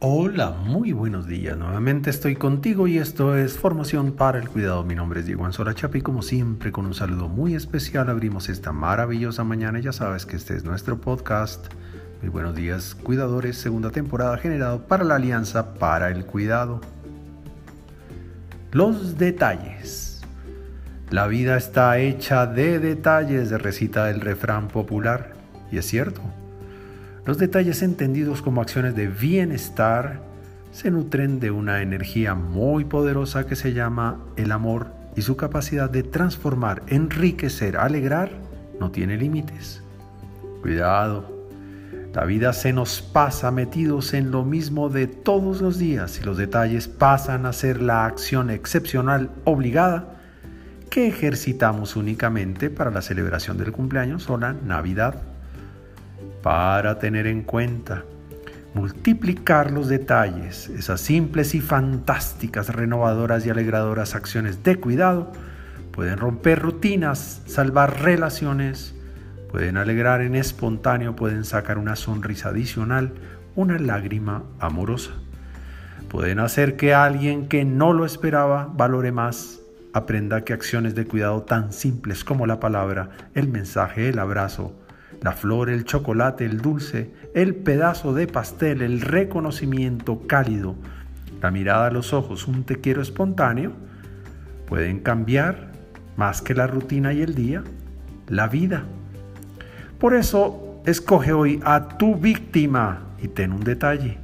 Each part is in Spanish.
Hola, muy buenos días. Nuevamente estoy contigo y esto es Formación para el Cuidado. Mi nombre es Diego Anzola Chapa y como siempre con un saludo muy especial abrimos esta maravillosa mañana. Ya sabes que este es nuestro podcast. Muy buenos días, cuidadores. Segunda temporada generado para la Alianza para el Cuidado. Los detalles. La vida está hecha de detalles, de recita el refrán popular. Y es cierto. Los detalles entendidos como acciones de bienestar se nutren de una energía muy poderosa que se llama el amor y su capacidad de transformar, enriquecer, alegrar no tiene límites. Cuidado, la vida se nos pasa metidos en lo mismo de todos los días y los detalles pasan a ser la acción excepcional obligada que ejercitamos únicamente para la celebración del cumpleaños o la Navidad para tener en cuenta, multiplicar los detalles, esas simples y fantásticas, renovadoras y alegradoras acciones de cuidado, pueden romper rutinas, salvar relaciones, pueden alegrar en espontáneo, pueden sacar una sonrisa adicional, una lágrima amorosa. Pueden hacer que alguien que no lo esperaba valore más, aprenda que acciones de cuidado tan simples como la palabra, el mensaje, el abrazo, la flor, el chocolate, el dulce, el pedazo de pastel, el reconocimiento cálido, la mirada a los ojos, un te quiero espontáneo, pueden cambiar más que la rutina y el día, la vida. Por eso, escoge hoy a tu víctima y ten un detalle.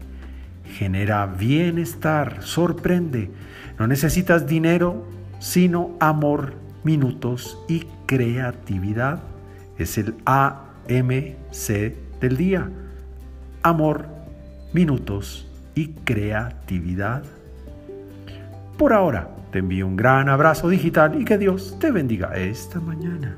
Genera bienestar, sorprende. No necesitas dinero, sino amor, minutos y creatividad. Es el A MC del día. Amor, minutos y creatividad. Por ahora, te envío un gran abrazo digital y que Dios te bendiga esta mañana.